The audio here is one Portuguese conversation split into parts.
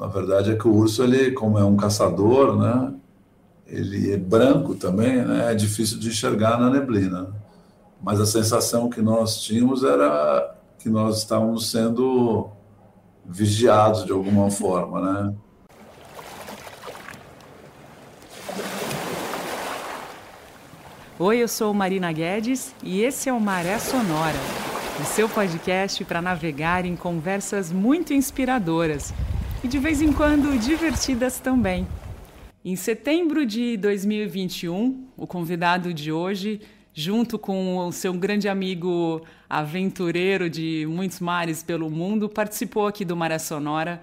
Na verdade é que o urso, ele, como é um caçador, né? Ele é branco também, né? É difícil de enxergar na neblina. Mas a sensação que nós tínhamos era que nós estávamos sendo vigiados de alguma forma, né? Oi, eu sou Marina Guedes e esse é o Maré Sonora, o seu podcast para navegar em conversas muito inspiradoras e de vez em quando divertidas também. Em setembro de 2021, o convidado de hoje, junto com o seu grande amigo aventureiro de muitos mares pelo mundo, participou aqui do Maré Sonora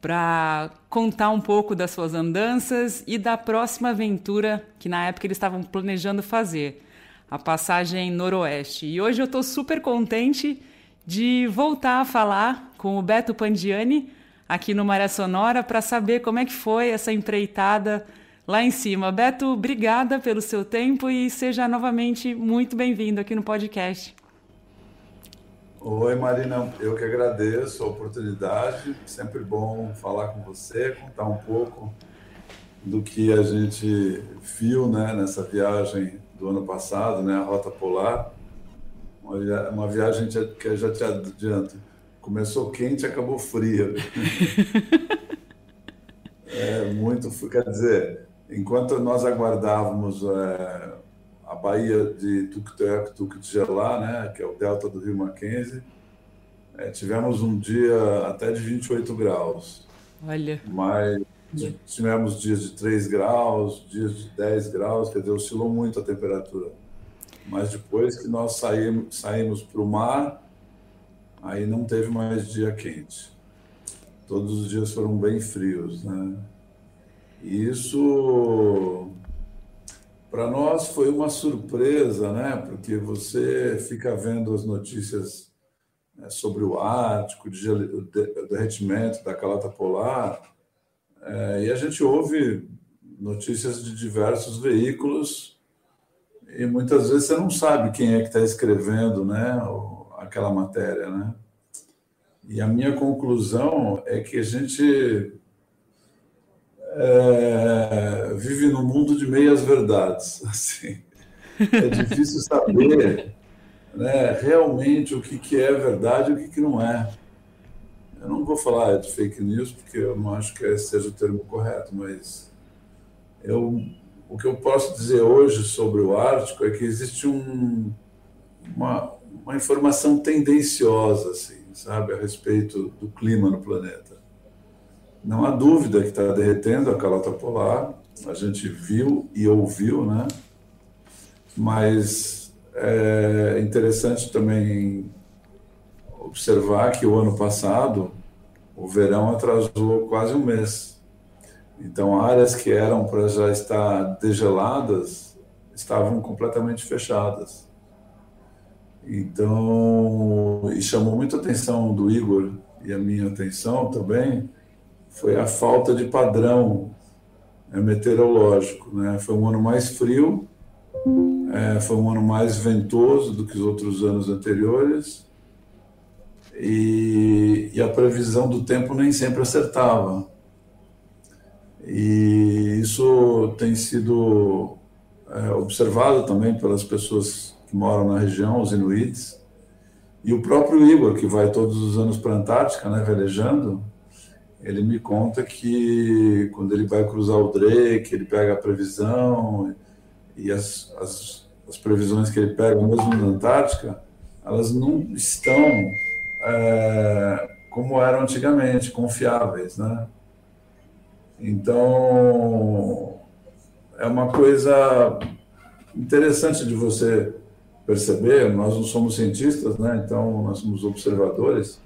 para contar um pouco das suas andanças e da próxima aventura que na época eles estavam planejando fazer, a passagem noroeste. E hoje eu estou super contente de voltar a falar com o Beto Pandiani aqui no Maré Sonora para saber como é que foi essa empreitada lá em cima. Beto, obrigada pelo seu tempo e seja novamente muito bem-vindo aqui no podcast. Oi, Marina, eu que agradeço a oportunidade. Sempre bom falar com você, contar um pouco do que a gente viu né, nessa viagem do ano passado, né, a Rota Polar. Uma viagem que eu já te adianto, começou quente e acabou fria. é muito, quer dizer, enquanto nós aguardávamos é, a Baía de Tuktuyak-Tuktigelá, né, que é o delta do Rio Mackenzie, é, tivemos um dia até de 28 graus. Olha. Mas tivemos dias de 3 graus, dias de 10 graus, quer dizer, oscilou muito a temperatura. Mas depois que nós saímos, saímos para o mar, aí não teve mais dia quente. Todos os dias foram bem frios, né? E isso para nós foi uma surpresa, né? Porque você fica vendo as notícias né, sobre o Ártico, o derretimento da calota polar, é, e a gente ouve notícias de diversos veículos e muitas vezes você não sabe quem é que está escrevendo, né? Aquela matéria, né? E a minha conclusão é que a gente é, vive num mundo de meias verdades. Assim. É difícil saber né, realmente o que, que é verdade e o que, que não é. Eu não vou falar de fake news, porque eu não acho que seja o termo correto, mas eu, o que eu posso dizer hoje sobre o Ártico é que existe um, uma, uma informação tendenciosa, assim, sabe, a respeito do clima no planeta. Não há dúvida que está derretendo a calota polar, a gente viu e ouviu, né? Mas é interessante também observar que o ano passado o verão atrasou quase um mês. Então, áreas que eram para já estar degeladas estavam completamente fechadas. Então, e chamou muita atenção do Igor e a minha atenção também foi a falta de padrão é, meteorológico. Né? Foi um ano mais frio, é, foi um ano mais ventoso do que os outros anos anteriores e, e a previsão do tempo nem sempre acertava. E isso tem sido é, observado também pelas pessoas que moram na região, os inuits, e o próprio Igor, que vai todos os anos para a Antártica, né, velejando, ele me conta que quando ele vai cruzar o Drake, ele pega a previsão e as, as, as previsões que ele pega, mesmo na Antártica, elas não estão é, como eram antigamente, confiáveis, né? Então, é uma coisa interessante de você perceber, nós não somos cientistas, né? Então, nós somos observadores,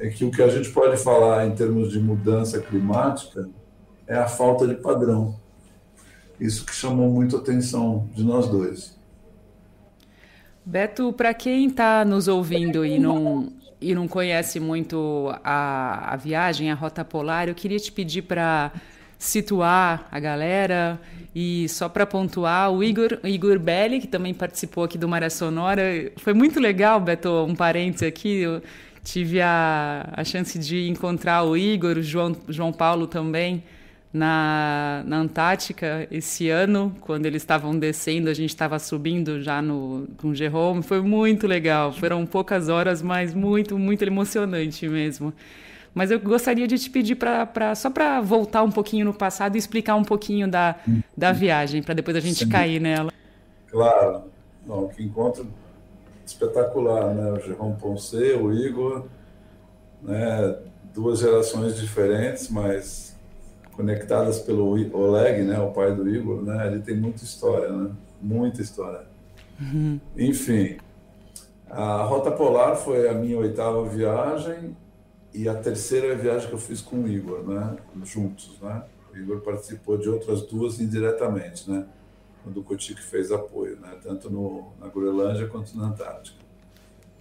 é que o que a gente pode falar em termos de mudança climática é a falta de padrão. Isso que chamou muito a atenção de nós dois. Beto, para quem está nos ouvindo e não, e não conhece muito a, a viagem, a Rota Polar, eu queria te pedir para situar a galera e só para pontuar, o Igor, Igor Belli, que também participou aqui do Maré Sonora, foi muito legal, Beto, um parênteses aqui, tive a, a chance de encontrar o Igor, o João, João Paulo também, na, na Antártica esse ano, quando eles estavam descendo, a gente estava subindo já no, com o Jerome. Foi muito legal. Foram poucas horas, mas muito, muito emocionante mesmo. Mas eu gostaria de te pedir para só para voltar um pouquinho no passado e explicar um pouquinho da, da viagem, para depois a gente Sim. cair nela. Claro. Não, que encontro espetacular, né? O Jerome Ponce, o Igor, né? duas gerações diferentes, mas conectadas pelo Oleg, né? O pai do Igor, né? Ele tem muita história, né? Muita história. Uhum. Enfim, a Rota Polar foi a minha oitava viagem e a terceira viagem que eu fiz com o Igor, né? Juntos, né? O Igor participou de outras duas indiretamente, né? Quando o Kotik fez apoio, né? Tanto no, na Groenlândia quanto na Antártica.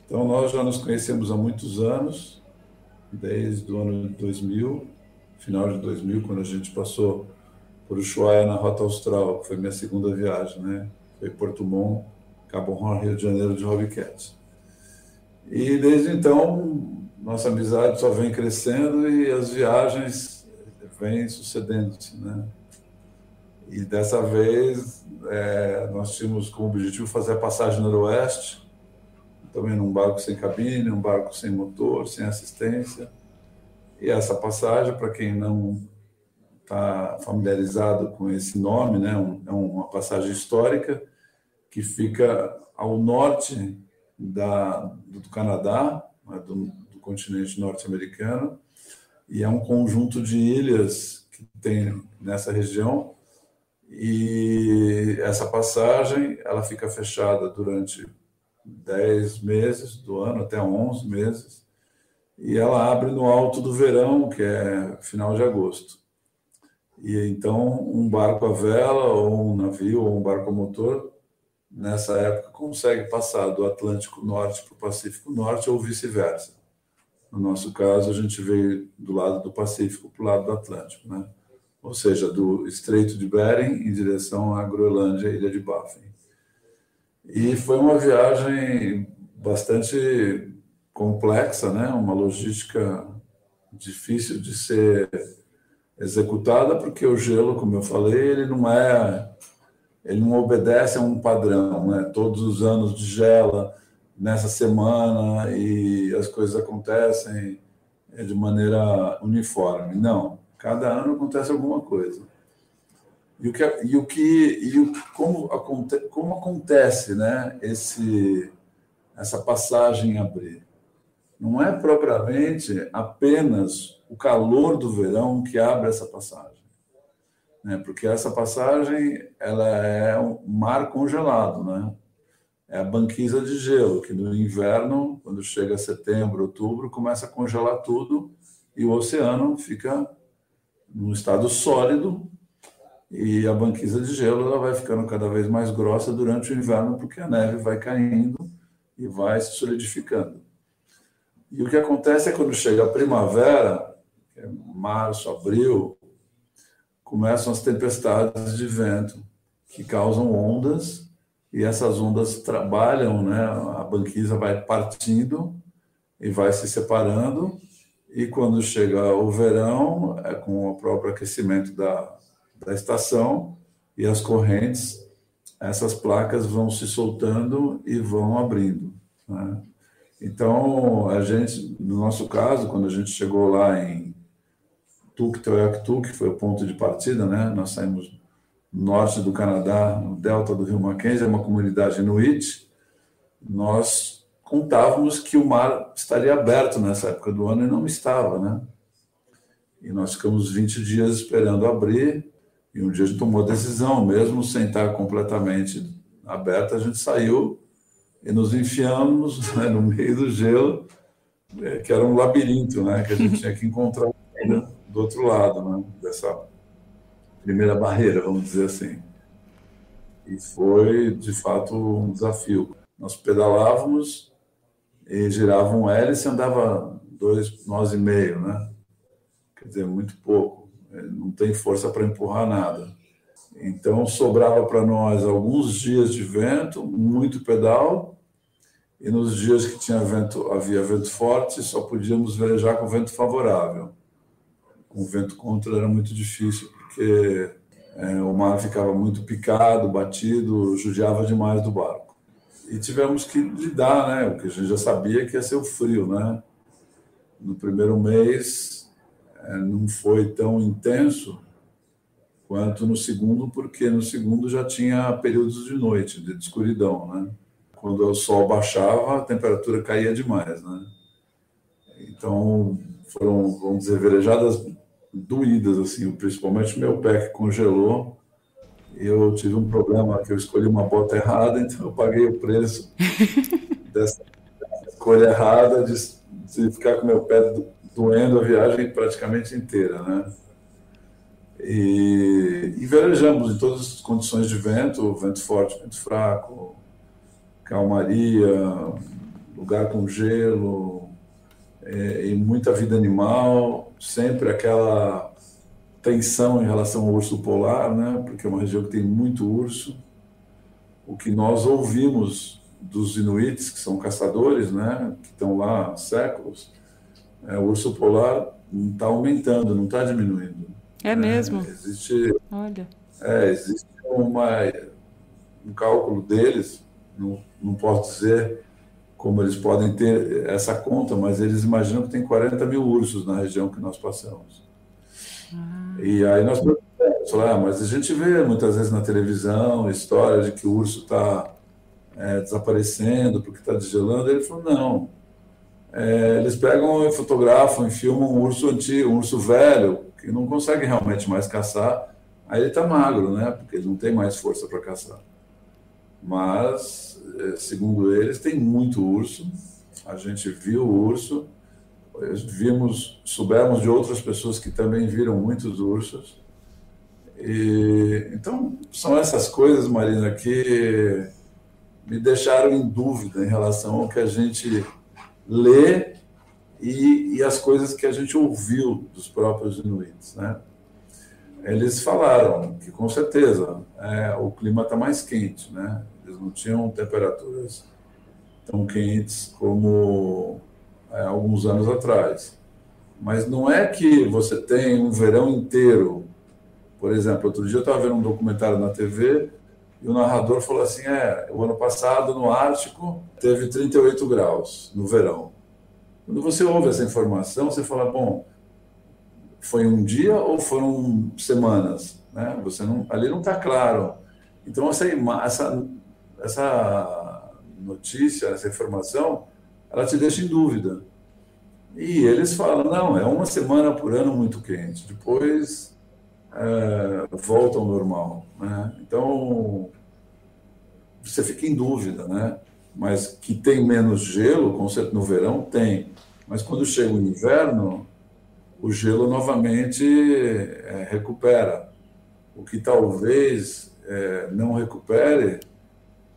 Então nós já nos conhecemos há muitos anos, desde o ano de 2000, final de 2000, quando a gente passou por Ushuaia na Rota Austral, que foi minha segunda viagem, né? Foi Porto Montt, Cabo Horn, Rio de Janeiro de Hobbycats. E desde então nossa amizade só vem crescendo e as viagens vêm sucedendo-se, né? E dessa vez é, nós tínhamos como objetivo fazer a passagem noroeste, também num barco sem cabine, um barco sem motor, sem assistência. E essa passagem, para quem não está familiarizado com esse nome, né, é uma passagem histórica que fica ao norte da, do Canadá, né, do, continente norte-americano, e é um conjunto de ilhas que tem nessa região, e essa passagem ela fica fechada durante 10 meses do ano, até 11 meses, e ela abre no alto do verão, que é final de agosto. E então um barco a vela, ou um navio, ou um barco a motor, nessa época consegue passar do Atlântico Norte para o Pacífico Norte ou vice-versa. No nosso caso, a gente veio do lado do Pacífico para o lado do Atlântico, né? ou seja, do Estreito de Bering em direção à Groenlândia, Ilha de Baffin. E foi uma viagem bastante complexa, né? uma logística difícil de ser executada, porque o gelo, como eu falei, ele não é, ele não obedece a um padrão, né? Todos os anos de gela, nessa semana e as coisas acontecem é, de maneira uniforme. Não, cada ano acontece alguma coisa. E o que e o que e o como acontece como acontece, né, esse essa passagem a abrir? Não é propriamente apenas o calor do verão que abre essa passagem, né? Porque essa passagem ela é um mar congelado, né? É a banquisa de gelo, que no inverno, quando chega setembro, outubro, começa a congelar tudo e o oceano fica num estado sólido e a banquisa de gelo ela vai ficando cada vez mais grossa durante o inverno porque a neve vai caindo e vai se solidificando. E o que acontece é quando chega a primavera, que é março, abril, começam as tempestades de vento que causam ondas e essas ondas trabalham, né? A banquisa vai partindo e vai se separando e quando chega o verão, é com o próprio aquecimento da, da estação e as correntes, essas placas vão se soltando e vão abrindo. Né? Então, a gente, no nosso caso, quando a gente chegou lá em Tuktoyaktuk, que foi o ponto de partida, né? Nós saímos norte do Canadá, no delta do rio Mackenzie, é uma comunidade inuit, nós contávamos que o mar estaria aberto nessa época do ano e não estava, né? E nós ficamos 20 dias esperando abrir, e um dia a gente tomou a decisão, mesmo sem estar completamente aberto, a gente saiu e nos enfiamos né, no meio do gelo, é, que era um labirinto, né? Que a gente tinha que encontrar do outro lado, né? Dessa primeira barreira, vamos dizer assim. E foi, de fato, um desafio. Nós pedalávamos e girava um hélice e andava dois nós e meio, né? Quer dizer, muito pouco. Não tem força para empurrar nada. Então, sobrava para nós alguns dias de vento, muito pedal, e nos dias que tinha vento, havia vento forte, só podíamos velejar com vento favorável. Com vento contra era muito difícil, porque é, o mar ficava muito picado, batido, judiava demais do barco. E tivemos que lidar, né? Porque a gente já sabia que ia ser o frio, né? No primeiro mês é, não foi tão intenso quanto no segundo, porque no segundo já tinha períodos de noite, de escuridão, né? quando o sol baixava, a temperatura caía demais, né? Então, foram, vamos dizer, velejadas doídas, assim, principalmente meu pé que congelou. Eu tive um problema que eu escolhi uma bota errada, então eu paguei o preço dessa escolha errada de, de ficar com meu pé doendo a viagem praticamente inteira, né? E, e velejamos em todas as condições de vento, vento forte, vento fraco, calmaria, lugar com gelo, e muita vida animal, sempre aquela tensão em relação ao urso polar, né? porque é uma região que tem muito urso. O que nós ouvimos dos inuits, que são caçadores, né? que estão lá há séculos, é, o urso polar está aumentando, não está diminuindo. É mesmo? É, existe, Olha. É, existe uma, um cálculo deles não, não posso dizer como eles podem ter essa conta, mas eles imaginam que tem 40 mil ursos na região que nós passamos. Ah. E aí nós perguntamos, ah, mas a gente vê muitas vezes na televisão história de que o urso está é, desaparecendo porque está desgelando. Ele falou, não. É, eles pegam e fotografam e filmam um urso antigo, um urso velho, que não consegue realmente mais caçar. Aí ele está magro, né? Porque ele não tem mais força para caçar. Mas é, segundo eles, tem muito urso. A gente viu o urso, vimos, soubemos de outras pessoas que também viram muitos ursos. E, então, são essas coisas, Marina, que me deixaram em dúvida em relação ao que a gente lê e, e as coisas que a gente ouviu dos próprios inuits, né? Eles falaram que, com certeza, é, o clima está mais quente, né? Eles não tinham temperaturas tão quentes como é, alguns anos atrás. Mas não é que você tem um verão inteiro. Por exemplo, outro dia eu estava vendo um documentário na TV e o narrador falou assim: é, o ano passado no Ártico teve 38 graus no verão. Quando você ouve essa informação, você fala: bom, foi um dia ou foram semanas? Né? Você não, ali não está claro. Então, essa, essa essa notícia, essa informação, ela te deixa em dúvida. E eles falam, não, é uma semana por ano muito quente, depois é, volta ao normal. Né? Então, você fica em dúvida, né? Mas que tem menos gelo, no verão, tem. Mas quando chega o inverno, o gelo novamente é, recupera. O que talvez é, não recupere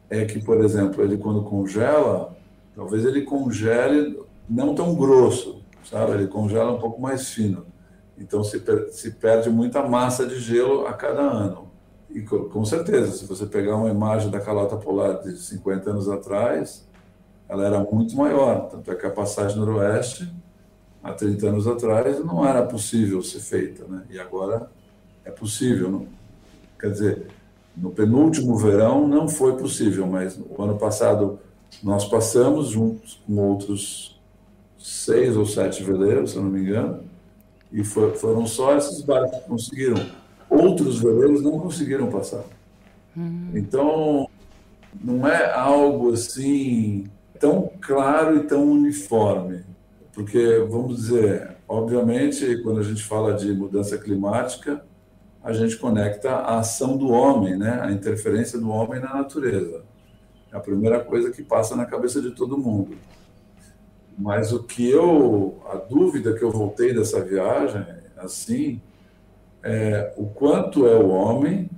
é que, por exemplo, ele quando congela, talvez ele congele não tão grosso, sabe? Ele congela um pouco mais fino. Então se, per se perde muita massa de gelo a cada ano. E com certeza, se você pegar uma imagem da calota polar de 50 anos atrás, ela era muito maior. Tanto é que a passagem noroeste, há 30 anos atrás, não era possível ser feita. Né? E agora é possível. Não? Quer dizer, no penúltimo verão não foi possível, mas o ano passado nós passamos juntos com outros seis ou sete veleiros, se eu não me engano, e for, foram só esses barcos que conseguiram. Outros veleiros não conseguiram passar. Hum. Então, não é algo assim tão claro e tão uniforme. Porque, vamos dizer, obviamente, quando a gente fala de mudança climática, a gente conecta a ação do homem, né? a interferência do homem na natureza. É a primeira coisa que passa na cabeça de todo mundo. Mas o que eu, a dúvida que eu voltei dessa viagem, assim, é o quanto é o homem,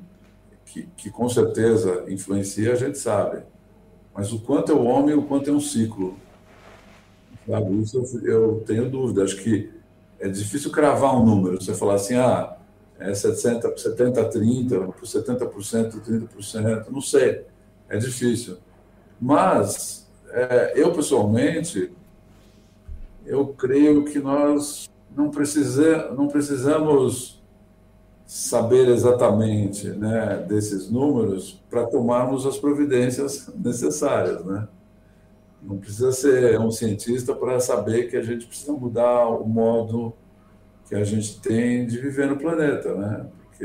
que, que com certeza influencia, a gente sabe, mas o quanto é o homem e o quanto é um ciclo. Eu, eu tenho dúvida. Acho que é difícil cravar um número. Você falar assim, ah, é 70, 70 30, por 70%, 30%, não sei, é difícil. Mas é, eu pessoalmente, eu creio que nós não, precisa, não precisamos saber exatamente né, desses números para tomarmos as providências necessárias, né? Não precisa ser um cientista para saber que a gente precisa mudar o modo que a gente tem de viver no planeta, né? Porque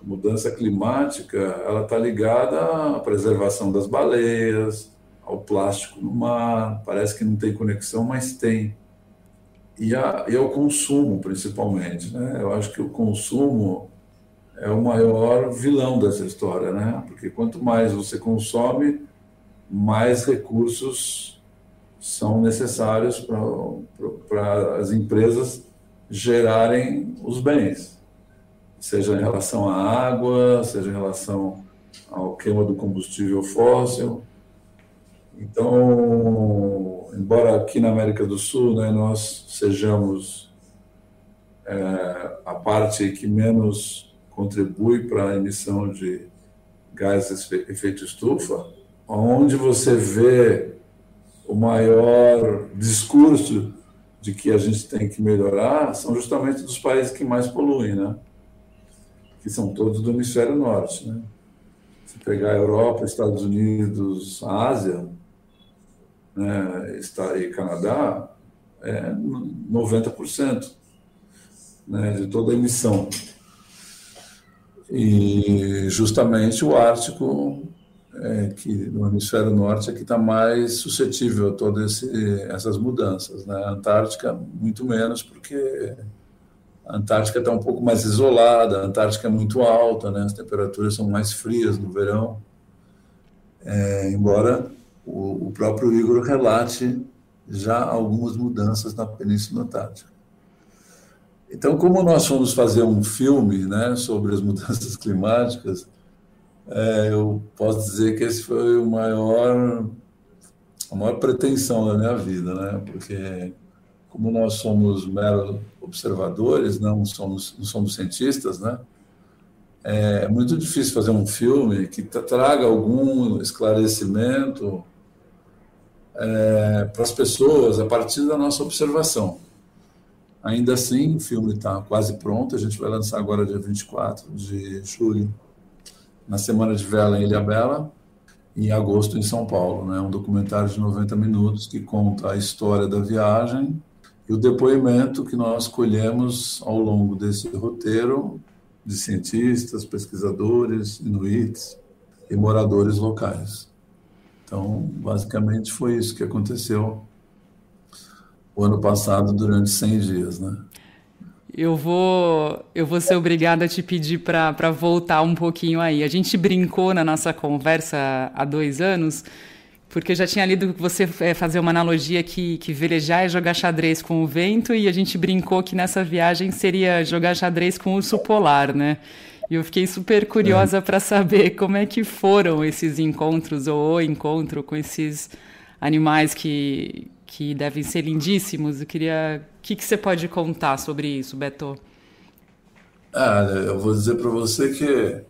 a mudança climática ela está ligada à preservação das baleias, ao plástico no mar. Parece que não tem conexão, mas tem. E, a, e ao consumo, principalmente. Né? Eu acho que o consumo é o maior vilão dessa história, né? Porque quanto mais você consome, mais recursos são necessários para as empresas gerarem os bens, seja em relação à água, seja em relação ao queima do combustível fóssil. Então, embora aqui na América do Sul né, nós sejamos é, a parte que menos contribui para a emissão de gases de efeito estufa, onde você vê o maior discurso de que a gente tem que melhorar são justamente dos países que mais poluem, né? Que são todos do hemisfério norte, né? Se pegar a Europa, Estados Unidos, a Ásia, né, e Canadá, é 90% né, de toda a emissão. E justamente o Ártico é, que no hemisfério norte é que está mais suscetível a todas essas mudanças. Né? A Antártica, muito menos, porque a Antártica está um pouco mais isolada, a Antártica é muito alta, né? as temperaturas são mais frias no verão. É, embora o, o, próprio Igor relate já algumas mudanças na Península Antártica. Então, como nós fomos fazer um filme né, sobre as mudanças climáticas, é, eu posso dizer que esse foi o maior, a maior pretensão da minha vida, né? Porque como nós somos meros observadores, não somos, não somos cientistas, né? É muito difícil fazer um filme que traga algum esclarecimento é, para as pessoas a partir da nossa observação. Ainda assim, o filme está quase pronto, a gente vai lançar agora dia 24 de julho na Semana de Vela em Ilha Bela, em agosto em São Paulo. Né? Um documentário de 90 minutos que conta a história da viagem e o depoimento que nós colhemos ao longo desse roteiro de cientistas, pesquisadores, inuits e moradores locais. Então, basicamente foi isso que aconteceu o ano passado durante 100 dias, né? Eu vou, eu vou ser obrigada a te pedir para voltar um pouquinho aí. A gente brincou na nossa conversa há dois anos, porque eu já tinha lido que você é, fazer uma analogia que, que velejar é jogar xadrez com o vento, e a gente brincou que nessa viagem seria jogar xadrez com o urso polar, né? E eu fiquei super curiosa é. para saber como é que foram esses encontros, ou o encontro com esses animais que, que devem ser lindíssimos. Eu queria. O que, que você pode contar sobre isso, Beto? Ah, eu vou dizer para você que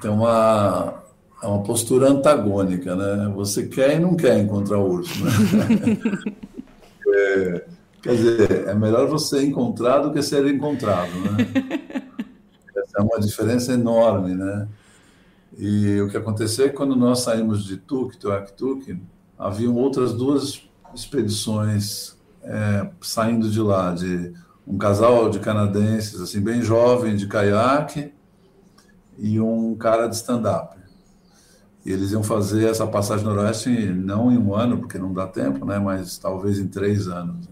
tem uma, é uma postura antagônica, né? Você quer e não quer encontrar o urso, né? é, quer dizer, é melhor você encontrar do que ser encontrado, né? Essa é uma diferença enorme, né? E o que aconteceu é que quando nós saímos de Tuk, Tuak-Tuk, haviam outras duas expedições é, saindo de lá, de um casal de canadenses, assim, bem jovem, de caiaque, e um cara de stand-up. E eles iam fazer essa passagem noroeste não em um ano, porque não dá tempo, né, mas talvez em três anos.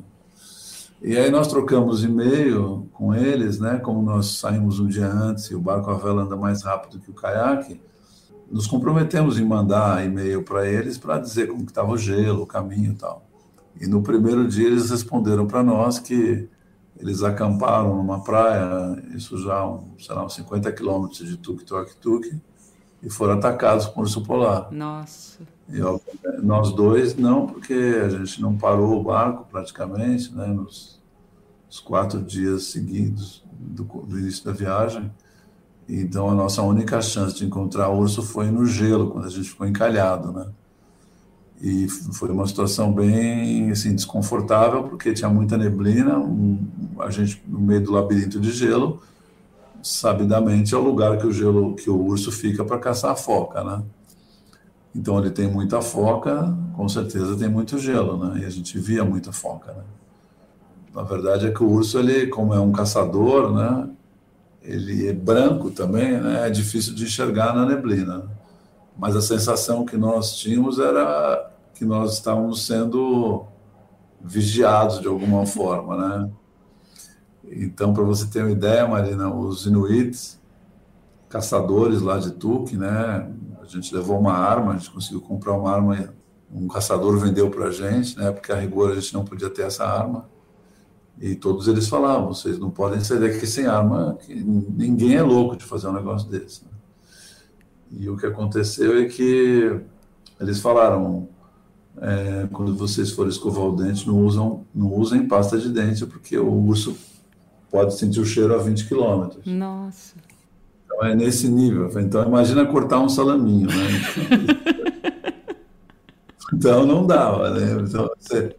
E aí nós trocamos e-mail com eles, né, como nós saímos um dia antes e o barco a vela anda mais rápido que o caiaque, nos comprometemos em mandar e-mail para eles para dizer como estava o gelo, o caminho e tal. E no primeiro dia eles responderam para nós que eles acamparam numa praia, isso já, sei lá, uns 50 quilômetros de Tuk-Tuk-Tuk, e foram atacados por urso polar. Nossa. E nós dois não, porque a gente não parou o barco praticamente, né, nos, nos quatro dias seguidos do, do, início da viagem. Então a nossa única chance de encontrar urso foi no gelo, quando a gente ficou encalhado, né? E foi uma situação bem assim, desconfortável, porque tinha muita neblina, um, a gente no meio do labirinto de gelo, sabidamente é o lugar que o gelo, que o urso fica para caçar a foca, né? Então ele tem muita foca, com certeza tem muito gelo, né? E a gente via muita foca, né? Na verdade é que o urso ele, como é um caçador, né? Ele é branco também, né? É difícil de enxergar na neblina. Mas a sensação que nós tínhamos era que nós estávamos sendo vigiados de alguma forma, né? Então, para você ter uma ideia, Marina, os Inuits, caçadores lá de Tuk, né? A gente levou uma arma, a gente conseguiu comprar uma arma, um caçador vendeu para a gente, né? Porque a rigor a gente não podia ter essa arma. E todos eles falavam: vocês não podem sair daqui sem arma, que ninguém é louco de fazer um negócio desse. E o que aconteceu é que eles falaram: é, quando vocês forem escovar o dente, não, usam, não usem pasta de dente, porque o urso pode sentir o cheiro a 20 quilômetros. Nossa. Então é nesse nível. Então imagina cortar um salaminho, né? então não dava, né? Então, você...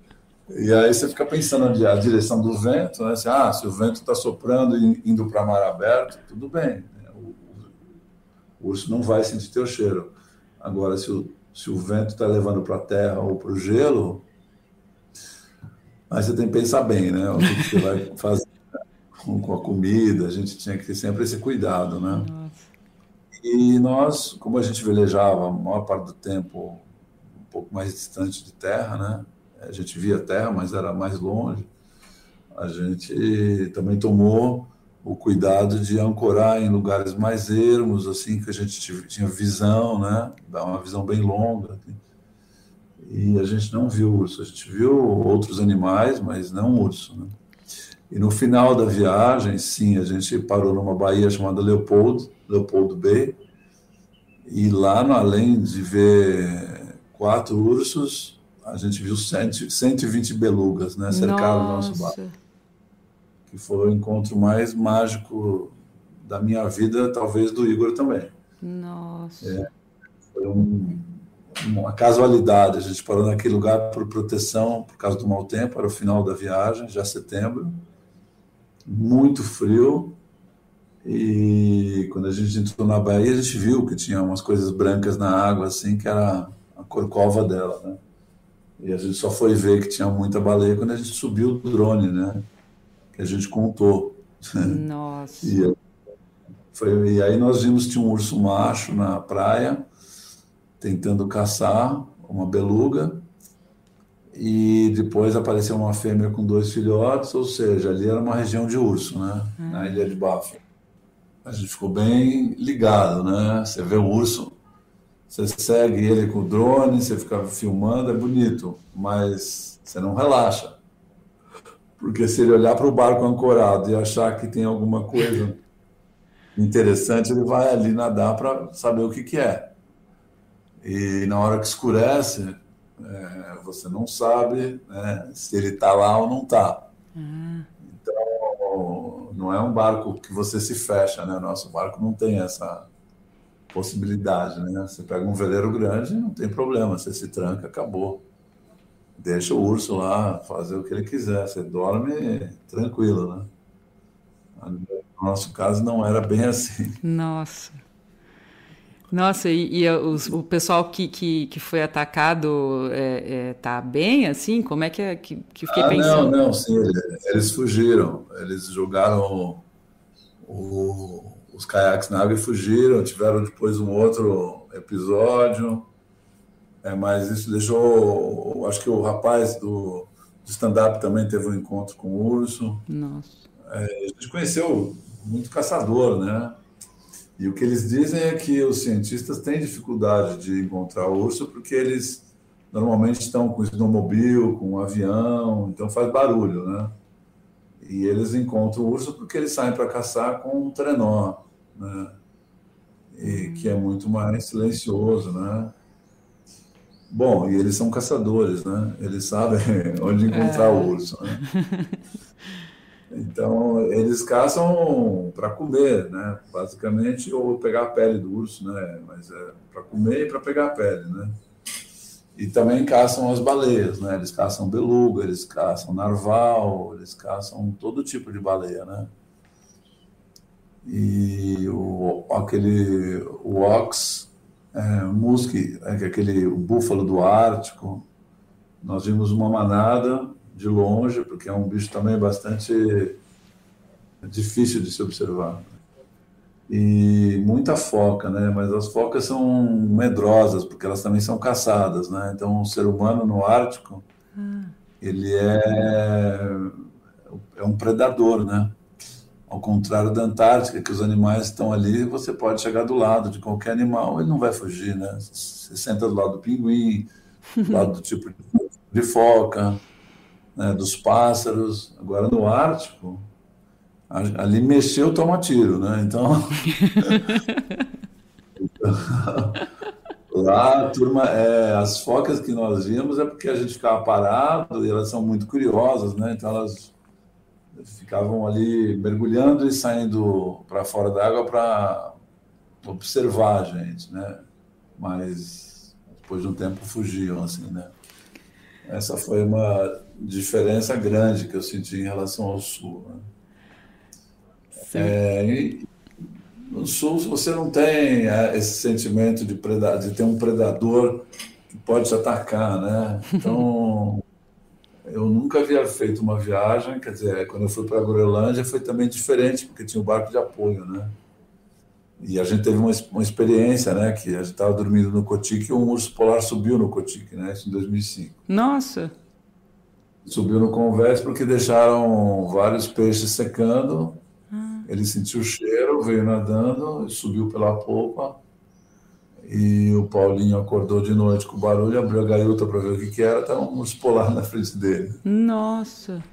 E aí você fica pensando a direção do vento, né? Assim, ah, se o vento está soprando e indo para mar aberto, tudo bem. Né? O, o, urso não vai sentir teu cheiro. Agora, se o, se o vento está levando para a terra ou para o gelo, aí você tem que pensar bem, né? O que, você vai fazer com, com, a comida, a gente tinha que ter sempre esse cuidado, né? Nossa. E nós, como a gente velejava a maior parte do tempo um pouco mais distante de terra, né? A gente via terra, mas era mais longe. A gente também tomou o cuidado de ancorar em lugares mais ermos, assim, que a gente tinha visão, né? Dá uma visão bem longa. Assim. E a gente não viu urso, a gente viu outros animais, mas não urso, né? E no final da viagem, sim, a gente parou numa baía chamada Leopoldo, Leopoldo Bay, e lá, além de ver quatro ursos, a gente viu 120 belugas, né, cercaram o nosso barco. Que foi o encontro mais mágico da minha vida, talvez do Igor também. Nossa. É, foi um, uma casualidade, a gente parou naquele lugar por proteção, por causa do mau tempo, era o final da viagem, já setembro, muito frio. E quando a gente entrou na Bahia, a gente viu que tinha umas coisas brancas na água, assim, que era a corcova dela, né? E a gente só foi ver que tinha muita baleia quando a gente subiu o drone, né? Que a gente contou. Nossa. e, foi, e aí nós vimos que tinha um urso macho na praia, tentando caçar uma beluga, e depois apareceu uma fêmea com dois filhotes, ou seja, ali era uma região de urso, né? Hum. Na ilha de Baffin. A gente ficou bem ligado, né? Você vê o urso, você segue ele com o drone, você fica filmando, é bonito, mas você não relaxa. Porque se ele olhar para o barco ancorado e achar que tem alguma coisa interessante, ele vai ali nadar para saber o que, que é. E na hora que escurece, é, você não sabe né, se ele está lá ou não está. Uhum. Então, não é um barco que você se fecha, né? Nosso barco não tem essa possibilidade, né? Você pega um veleiro grande, não tem problema, você se tranca, acabou. Deixa o urso lá fazer o que ele quiser, você dorme tranquilo, né? No nosso caso não era bem assim. Nossa. Nossa, e, e os, o pessoal que, que, que foi atacado é, é, tá bem, assim? Como é que, é, que, que fiquei ah, pensando? Não, não, sim, eles fugiram. Eles jogaram o, os caiaques na água e fugiram. Tiveram depois um outro episódio. É, mas isso deixou. Acho que o rapaz do, do stand-up também teve um encontro com o urso. Nossa. É, a gente conheceu muito caçador, né? E o que eles dizem é que os cientistas têm dificuldade de encontrar o urso porque eles normalmente estão com snowmobile, com um avião, então faz barulho, né? E eles encontram o urso porque eles saem para caçar com um trenó, né? E que é muito mais silencioso, né? Bom, e eles são caçadores, né? Eles sabem onde encontrar é. o urso, né? Então, eles caçam para comer, né? Basicamente, ou pegar a pele do urso, né? Mas é para comer e para pegar a pele, né? E também caçam as baleias, né? Eles caçam beluga, eles caçam narval, eles caçam todo tipo de baleia, né? E o, aquele o ox, é, musque, é, aquele o búfalo do Ártico, nós vimos uma manada de longe, porque é um bicho também bastante difícil de se observar. E muita foca, né? Mas as focas são medrosas, porque elas também são caçadas, né? Então, o ser humano no Ártico, ah. ele é, é um predador, né? Ao contrário da Antártica, que os animais estão ali, você pode chegar do lado de qualquer animal, ele não vai fugir, né? Você senta do lado do pinguim, do lado do tipo de foca, né? dos pássaros. Agora, no Ártico, ali mexeu, toma tiro, né? Então. Lá, turma, é, as focas que nós vimos é porque a gente ficava parado e elas são muito curiosas, né? Então elas ficavam ali mergulhando e saindo para fora da água para observar a gente, né? Mas depois de um tempo fugiam, assim, né? Essa foi uma diferença grande que eu senti em relação ao sul. Né? É, no sul você não tem é, esse sentimento de, de ter um predador que pode te atacar, né? Então eu nunca havia feito uma viagem, quer dizer, quando eu fui para a Groenlândia foi também diferente, porque tinha o um barco de apoio, né? E a gente teve uma, uma experiência, né? Que a gente estava dormindo no Cotique e um urso polar subiu no Cotique, né? Isso em 2005. Nossa! Subiu no convés porque deixaram vários peixes secando. Ah. Ele sentiu o cheiro, veio nadando, subiu pela polpa e o Paulinho acordou de noite com o barulho, abriu a gaiota para ver o que, que era, estava um polar na frente dele. Nossa!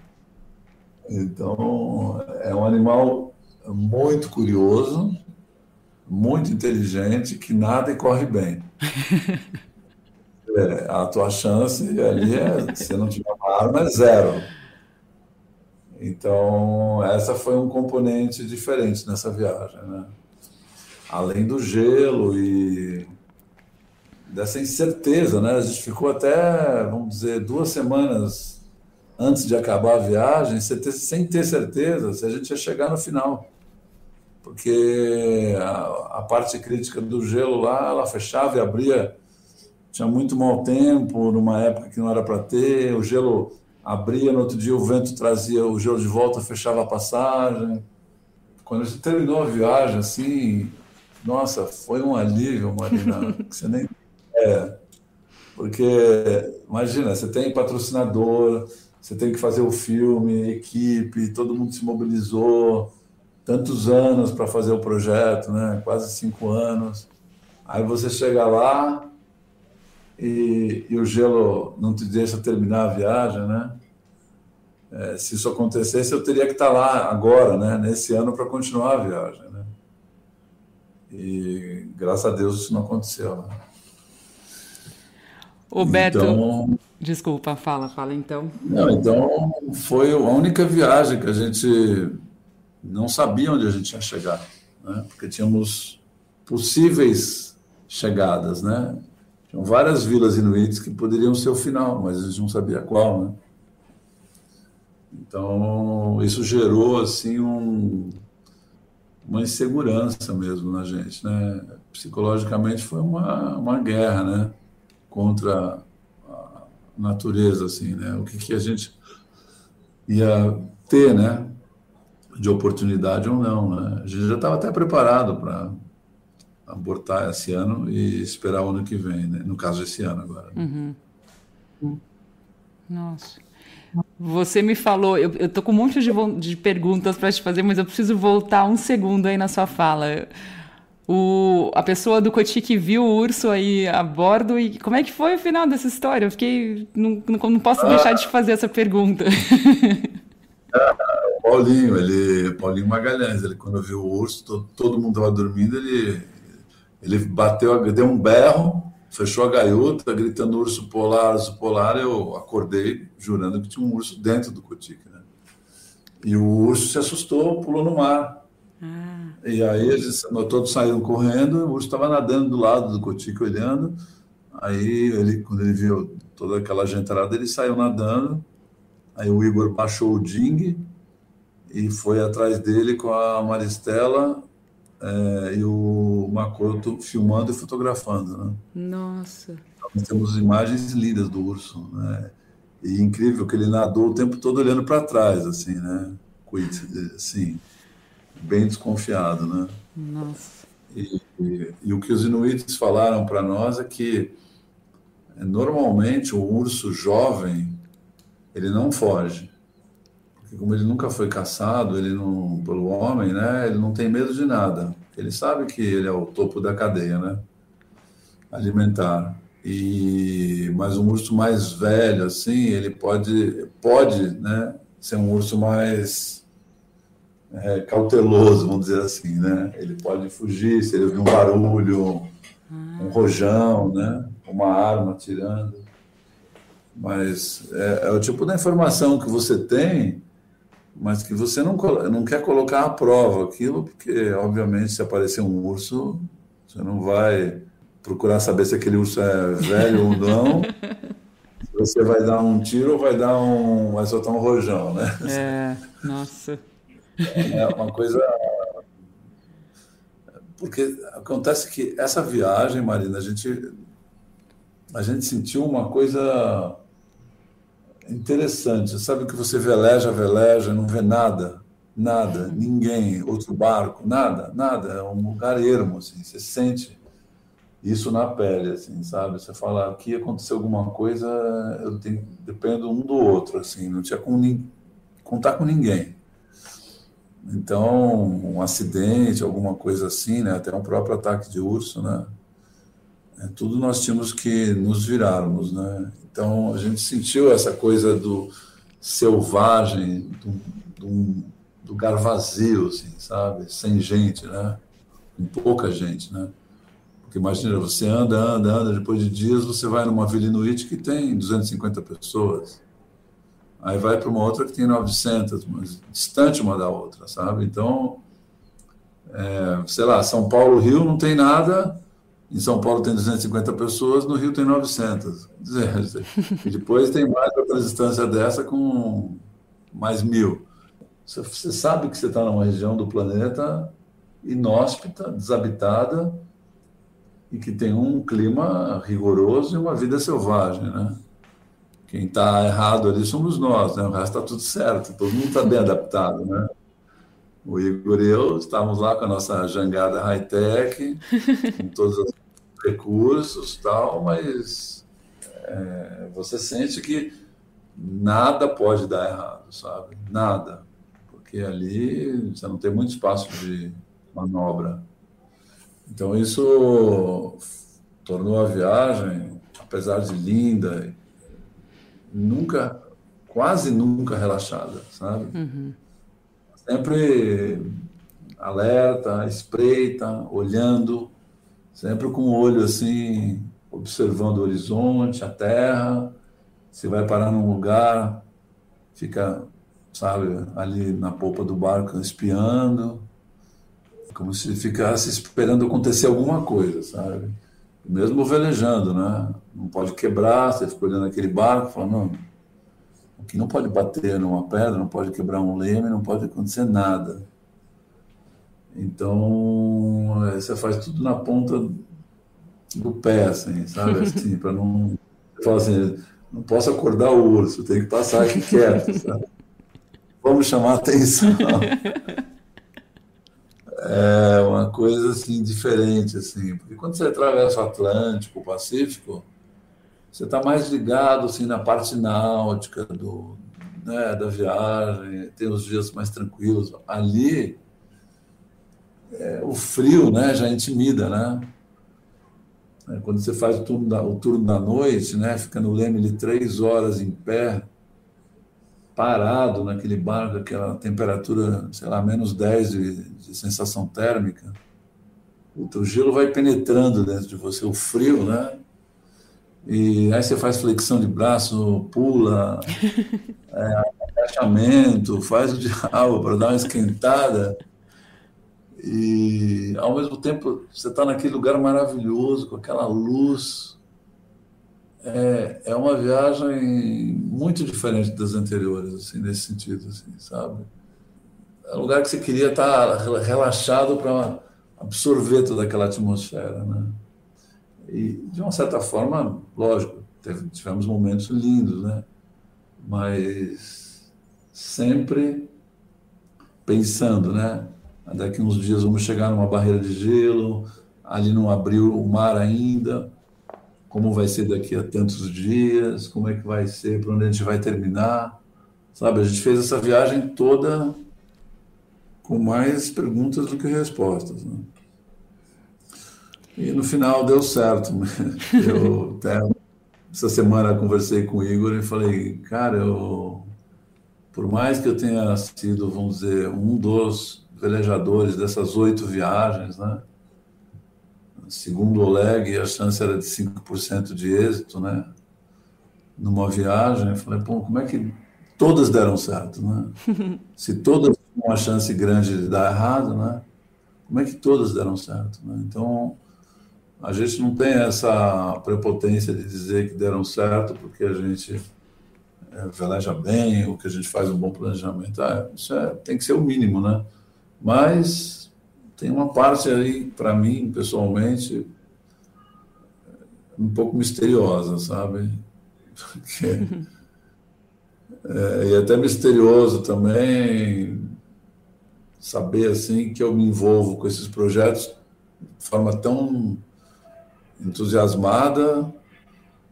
Então, é um animal muito curioso, muito inteligente, que nada e corre bem. é, a tua chance ali é, se não tiver uma arma, é zero. Então, essa foi um componente diferente nessa viagem, né? Além do gelo e dessa incerteza, né? A gente ficou até, vamos dizer, duas semanas antes de acabar a viagem, sem ter certeza se a gente ia chegar no final. Porque a, a parte crítica do gelo lá, ela fechava e abria, tinha muito mau tempo, numa época que não era para ter, o gelo abria, no outro dia o vento trazia o gelo de volta, fechava a passagem. Quando a gente terminou a viagem, assim, nossa, foi um alívio, Marina, que você nem. É, porque, imagina, você tem patrocinador, você tem que fazer o filme, equipe, todo mundo se mobilizou, tantos anos para fazer o projeto, né? quase cinco anos. Aí você chega lá e, e o gelo não te deixa terminar a viagem, né? É, se isso acontecesse, eu teria que estar lá agora, né? nesse ano, para continuar a viagem. E graças a Deus isso não aconteceu. Né? O Beto. Então, desculpa, fala, fala então. Não, então foi a única viagem que a gente não sabia onde a gente ia chegar, né? porque tínhamos possíveis chegadas, né? Tinham várias vilas inuites que poderiam ser o final, mas a gente não sabia qual, né? Então, isso gerou, assim, um, uma insegurança mesmo na gente, né? Psicologicamente foi uma, uma guerra, né? Contra a natureza, assim, né? O que, que a gente ia ter, né? De oportunidade ou não, né? A gente já estava até preparado para abortar esse ano e esperar o ano que vem, né? No caso, esse ano agora. Uhum. Nossa. Você me falou, eu, eu tô com um monte de, de perguntas para te fazer, mas eu preciso voltar um segundo aí na sua fala. O, a pessoa do Cotique viu o urso aí a bordo e como é que foi o final dessa história? Eu fiquei. Não, não, não posso deixar de fazer essa pergunta. É, o Paulinho, ele, Paulinho Magalhães, ele quando viu o urso, todo, todo mundo estava dormindo, ele, ele bateu, deu um berro, fechou a gaiota, gritando urso polar, urso polar, eu acordei jurando que tinha um urso dentro do cotique, né? E o urso se assustou, pulou no mar. Ah. E aí eles todos saíram correndo, o urso estava nadando do lado do cotique, olhando. Aí, ele, quando ele viu toda aquela gentarada, ele saiu nadando. Aí o Igor baixou o ding e foi atrás dele com a Maristela é, e o Makoto filmando e fotografando, né? Nossa! Então, nós temos imagens lindas do urso, né? E incrível que ele nadou o tempo todo olhando para trás, assim, né? Assim, bem desconfiado, né? Nossa! E, e, e o que os inuites falaram para nós é que normalmente o urso jovem ele não foge porque como ele nunca foi caçado, ele não, pelo homem, né? Ele não tem medo de nada. Ele sabe que ele é o topo da cadeia, né? Alimentar. E mas um urso mais velho, assim, ele pode, pode, né? Ser um urso mais é, cauteloso, vamos dizer assim, né? Ele pode fugir se ele ouvir um barulho, um rojão, né? Uma arma tirando. Mas é, é o tipo da informação que você tem mas que você não, não quer colocar à prova aquilo, porque, obviamente, se aparecer um urso, você não vai procurar saber se aquele urso é velho ou não. Você vai dar um tiro ou vai dar um. vai soltar um rojão, né? É, nossa. É uma coisa. Porque acontece que essa viagem, Marina, a gente, a gente sentiu uma coisa interessante. Sabe que você veleja, veleja, não vê nada, nada, ninguém, outro barco, nada, nada. É um lugar ermo, assim. Você sente isso na pele, assim, sabe? Você fala aqui aconteceu alguma coisa, eu tenho, dependo um do outro, assim. Não tinha com contar com ninguém. Então, um acidente, alguma coisa assim, né? Até um próprio ataque de urso, né? É, tudo nós tínhamos que nos virarmos, né? Então a gente sentiu essa coisa do selvagem, do, do, do lugar vazio, assim, sabe? Sem gente, né? Com pouca gente, né? Porque imagina, você anda, anda, anda, depois de dias você vai numa Vila Inuit que tem 250 pessoas. Aí vai para uma outra que tem 900, mas distante uma da outra, sabe? Então, é, sei lá, São Paulo, Rio não tem nada, em São Paulo tem 250 pessoas, no Rio tem 900. E depois tem mais outra distância dessa com mais mil. Você sabe que você está numa região do planeta inóspita, desabitada e que tem um clima rigoroso e uma vida selvagem, né? Quem está errado ali somos nós, né? O resto está tudo certo, todo mundo está bem adaptado, né? O Igor e eu estávamos lá com a nossa jangada high-tech, com todos os recursos tal, mas é, você sente que nada pode dar errado, sabe? Nada. Porque ali você não tem muito espaço de manobra. Então isso tornou a viagem, apesar de linda, nunca, quase nunca relaxada, sabe? Uhum sempre alerta, espreita, olhando, sempre com o olho assim, observando o horizonte, a terra. Se vai parar num lugar, fica, sabe, ali na polpa do barco espiando, como se ficasse esperando acontecer alguma coisa, sabe? Mesmo velejando, né? Não pode quebrar, você fica olhando aquele barco, fala, não, que não pode bater numa pedra, não pode quebrar um leme, não pode acontecer nada. Então, você faz tudo na ponta do pé, assim, sabe? Assim, para não. Fala assim, não posso acordar o urso, tem que passar aqui quieto, sabe? Vamos chamar atenção. É uma coisa assim diferente, assim, porque quando você atravessa o Atlântico, o Pacífico, você está mais ligado assim na parte náutica do, né, da viagem, tem os dias mais tranquilos. Ali, é, o frio né, já intimida, né? É, quando você faz o turno da, o turno da noite, né, fica no leme três horas em pé, parado naquele barco, aquela temperatura, sei lá, menos 10 de, de sensação térmica, o gelo vai penetrando dentro de você, o frio, né? E aí você faz flexão de braço, pula, é, agachamento, faz o diabo para dar uma esquentada. E ao mesmo tempo você está naquele lugar maravilhoso, com aquela luz, é, é uma viagem muito diferente das anteriores, assim, nesse sentido, assim, sabe? É um lugar que você queria estar relaxado para absorver toda aquela atmosfera, né? E, de uma certa forma, lógico, tivemos momentos lindos, né? Mas sempre pensando, né? Daqui uns dias vamos chegar numa barreira de gelo, ali não abriu o mar ainda, como vai ser daqui a tantos dias, como é que vai ser, para onde a gente vai terminar, sabe? A gente fez essa viagem toda com mais perguntas do que respostas, né? E no final deu certo. Eu até essa semana conversei com o Igor e falei, cara, eu, por mais que eu tenha sido, vamos dizer, um dos velejadores dessas oito viagens, né? Segundo o Oleg, a chance era de 5% de êxito, né? Numa viagem, eu falei, pô, como é que todas deram certo, né? Se todas tinham uma chance grande de dar errado, né? Como é que todas deram certo, né? Então, a gente não tem essa prepotência de dizer que deram certo porque a gente veleja bem, ou que a gente faz um bom planejamento. Ah, isso é, tem que ser o mínimo, né? Mas tem uma parte aí, para mim, pessoalmente, um pouco misteriosa, sabe? Porque, é, e até misterioso também saber assim que eu me envolvo com esses projetos de forma tão entusiasmada,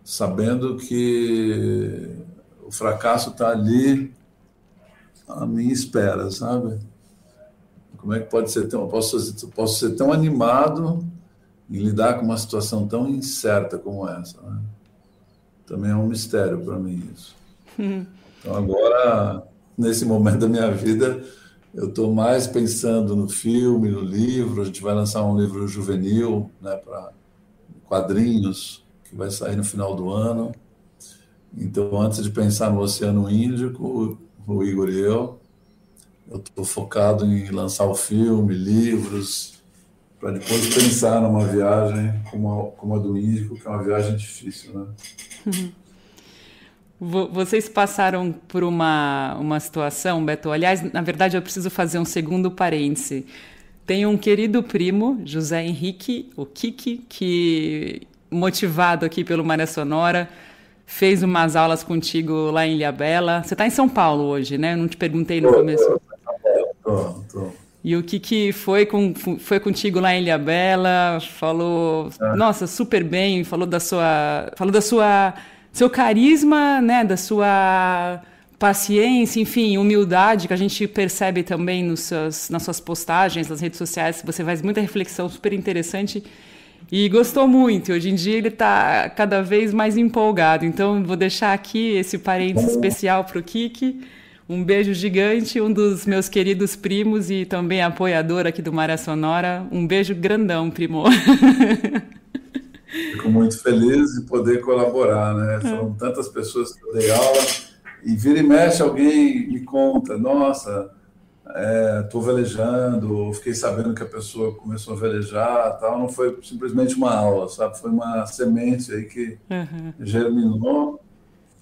sabendo que o fracasso está ali à minha espera, sabe? Como é que pode ser tão, posso, posso ser tão animado em lidar com uma situação tão incerta como essa? Né? Também é um mistério para mim isso. Então agora, nesse momento da minha vida, eu estou mais pensando no filme, no livro. A gente vai lançar um livro juvenil, né, para quadrinhos, que vai sair no final do ano. Então, antes de pensar no Oceano Índico, o Igor e eu, eu estou focado em lançar o filme, livros, para depois pensar numa viagem como a, como a do Índico, que é uma viagem difícil, né? Vocês passaram por uma, uma situação, Beto. Aliás, na verdade, eu preciso fazer um segundo parêntese. Tem um querido primo, José Henrique, o Kiki, que, motivado aqui pelo Maré Sonora, fez umas aulas contigo lá em Ilhabela. Você está em São Paulo hoje, né? Eu não te perguntei no começo. Tô, tô. E o Kiki foi, com, foi contigo lá em Ilhabela, falou, é. nossa, super bem, falou da sua, falou da sua, seu carisma, né, da sua paciência, enfim, humildade que a gente percebe também nos seus, nas suas postagens, nas redes sociais. Você faz muita reflexão super interessante e gostou muito. Hoje em dia ele está cada vez mais empolgado. Então vou deixar aqui esse parênteses especial para o Kiki. Um beijo gigante, um dos meus queridos primos e também apoiador aqui do Maré Sonora. Um beijo grandão, primo. Fico muito feliz de poder colaborar, né? São tantas pessoas que eu dei aula e vira e mexe, alguém me conta, nossa, estou é, velejando, fiquei sabendo que a pessoa começou a velejar, tal. Não foi simplesmente uma aula, sabe? Foi uma semente aí que uhum. germinou.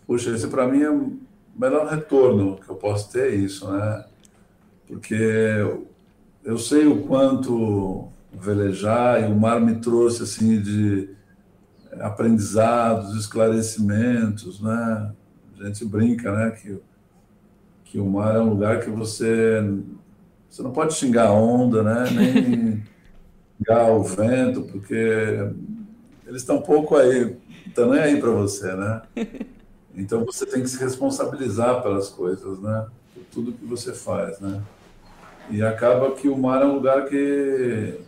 Puxa, esse para mim é o melhor retorno que eu posso ter, isso, né? Porque eu sei o quanto velejar e o mar me trouxe assim de aprendizados, esclarecimentos, né? A gente brinca, né, que, que o mar é um lugar que você você não pode xingar a onda, né, nem xingar o vento, porque eles estão um pouco aí, estão nem aí para você, né? Então você tem que se responsabilizar pelas coisas, né? Por tudo que você faz, né? E acaba que o mar é um lugar que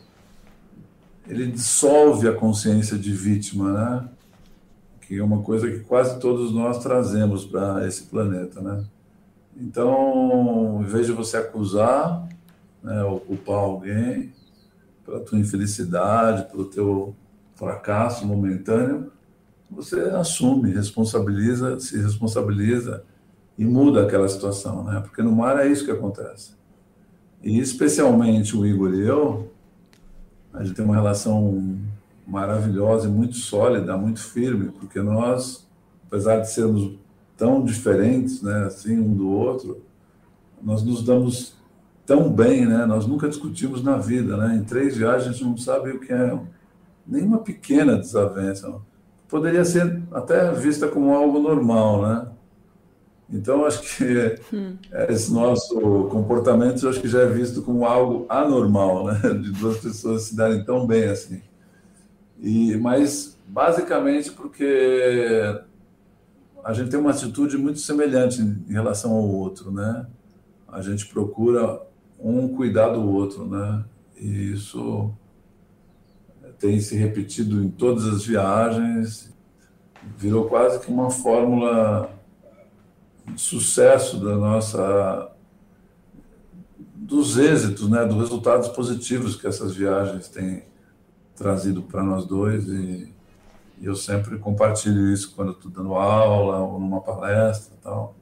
ele dissolve a consciência de vítima, né? que é uma coisa que quase todos nós trazemos para esse planeta, né? Então, em vez de você acusar, né, ou culpar alguém pela tua infelicidade, pelo teu fracasso momentâneo, você assume, responsabiliza, se responsabiliza e muda aquela situação, né? Porque no mar é isso que acontece. E especialmente o Igor e eu, a gente tem uma relação maravilhosa e muito sólida, muito firme, porque nós, apesar de sermos tão diferentes, né, assim um do outro, nós nos damos tão bem, né? Nós nunca discutimos na vida, né? Em três viagens a gente não sabe o que é nenhuma pequena desavença. Poderia ser até vista como algo normal, né? Então acho que hum. esse nosso comportamento acho que já é visto como algo anormal, né? De duas pessoas se darem tão bem assim. E mas basicamente porque a gente tem uma atitude muito semelhante em relação ao outro, né? A gente procura um cuidar do outro, né? E isso tem se repetido em todas as viagens, virou quase que uma fórmula de sucesso da nossa dos êxitos, né, dos resultados positivos que essas viagens têm trazido para nós dois e, e, eu sempre compartilho isso quando estou dando aula ou numa palestra tal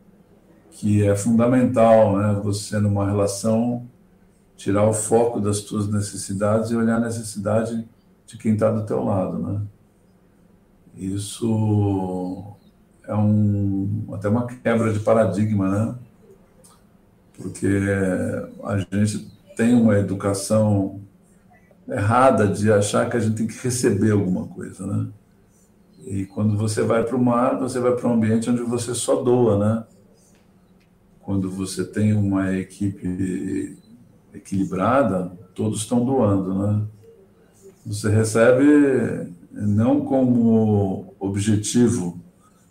que é fundamental, né? Você numa relação tirar o foco das tuas necessidades e olhar a necessidade de quem está do teu lado, né? Isso é um até uma quebra de paradigma, né? Porque a gente tem uma educação errada de achar que a gente tem que receber alguma coisa, né? E quando você vai para o mar, você vai para um ambiente onde você só doa, né? quando você tem uma equipe equilibrada, todos estão doando, né? Você recebe não como objetivo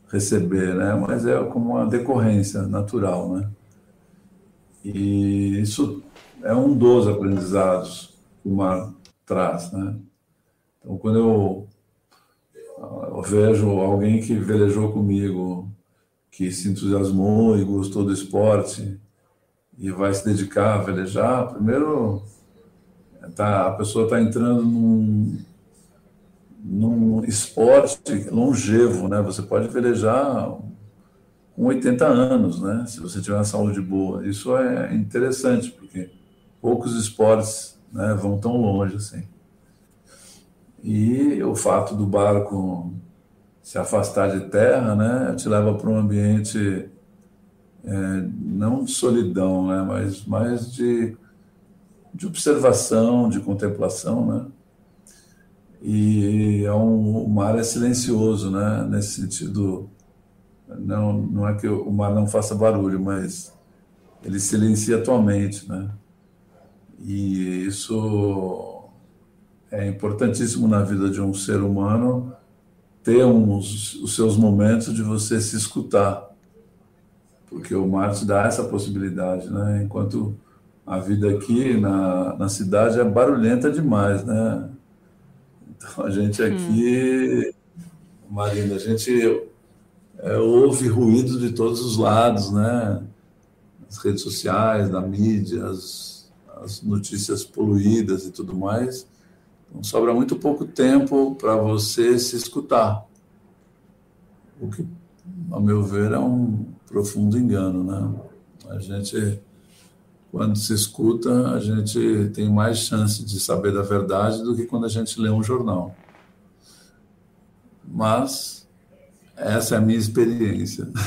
receber, né? Mas é como uma decorrência natural, né? E isso é um dos aprendizados que o mar traz, né? Então, quando eu, eu vejo alguém que velejou comigo que se entusiasmou e gostou do esporte e vai se dedicar a velejar, primeiro tá, a pessoa está entrando num, num esporte longevo, né? Você pode velejar com 80 anos, né? Se você tiver uma saúde boa. Isso é interessante, porque poucos esportes né, vão tão longe assim. E o fato do barco se afastar de terra, né, te leva para um ambiente é, não de solidão, né, mas mais de, de observação, de contemplação, né. E é um, o mar é silencioso, né, nesse sentido. Não, não é que o mar não faça barulho, mas ele silencia a tua mente, né. E isso é importantíssimo na vida de um ser humano ter uns, os seus momentos de você se escutar, porque o mar te dá essa possibilidade, né? Enquanto a vida aqui na, na cidade é barulhenta demais, né? Então a gente hum. aqui, hum. Marina, a gente é, ouve ruído de todos os lados, né? As redes sociais, da mídia, as, as notícias poluídas e tudo mais. Sobra muito pouco tempo para você se escutar. O que, ao meu ver, é um profundo engano, né? A gente, quando se escuta, a gente tem mais chance de saber da verdade do que quando a gente lê um jornal. Mas essa é a minha experiência.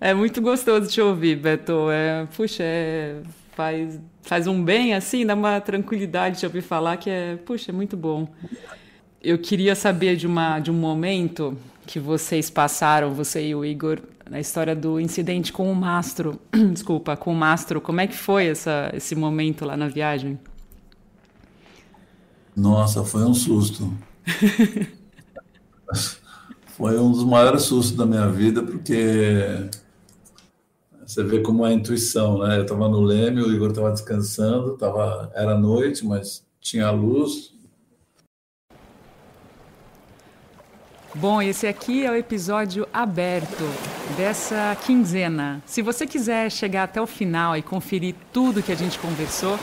É muito gostoso te ouvir, Beto. É, puxa, é, faz, faz um bem assim, dá uma tranquilidade de ouvir falar que é, puxa, é muito bom. Eu queria saber de, uma, de um momento que vocês passaram, você e o Igor, na história do incidente com o mastro. Desculpa, com o mastro. Como é que foi essa, esse momento lá na viagem? Nossa, foi um susto. foi um dos maiores sustos da minha vida, porque você vê como é a intuição, né? Eu estava no Leme, o Igor estava descansando, tava, era noite, mas tinha luz. Bom, esse aqui é o episódio aberto dessa quinzena. Se você quiser chegar até o final e conferir tudo que a gente conversou,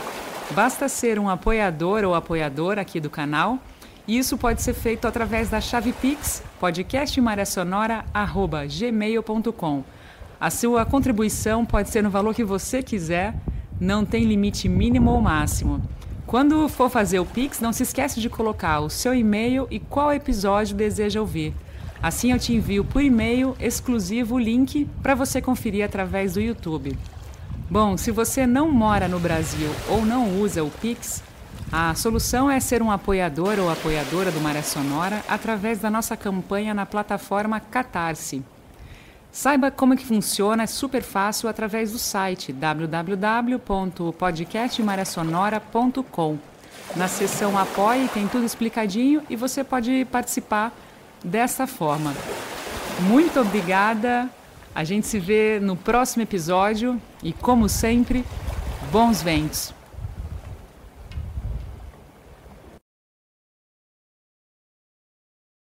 basta ser um apoiador ou apoiadora aqui do canal. E isso pode ser feito através da chave Pix, podcastmaresonora.gmail.com. A sua contribuição pode ser no valor que você quiser, não tem limite mínimo ou máximo. Quando for fazer o Pix, não se esquece de colocar o seu e-mail e qual episódio deseja ouvir. Assim eu te envio por e-mail exclusivo o link para você conferir através do YouTube. Bom, se você não mora no Brasil ou não usa o Pix, a solução é ser um apoiador ou apoiadora do Maré Sonora através da nossa campanha na plataforma Catarse. Saiba como é que funciona, é super fácil através do site www.podcastmaresonora.com. Na seção Apoie tem tudo explicadinho e você pode participar dessa forma. Muito obrigada. A gente se vê no próximo episódio e, como sempre, bons ventos.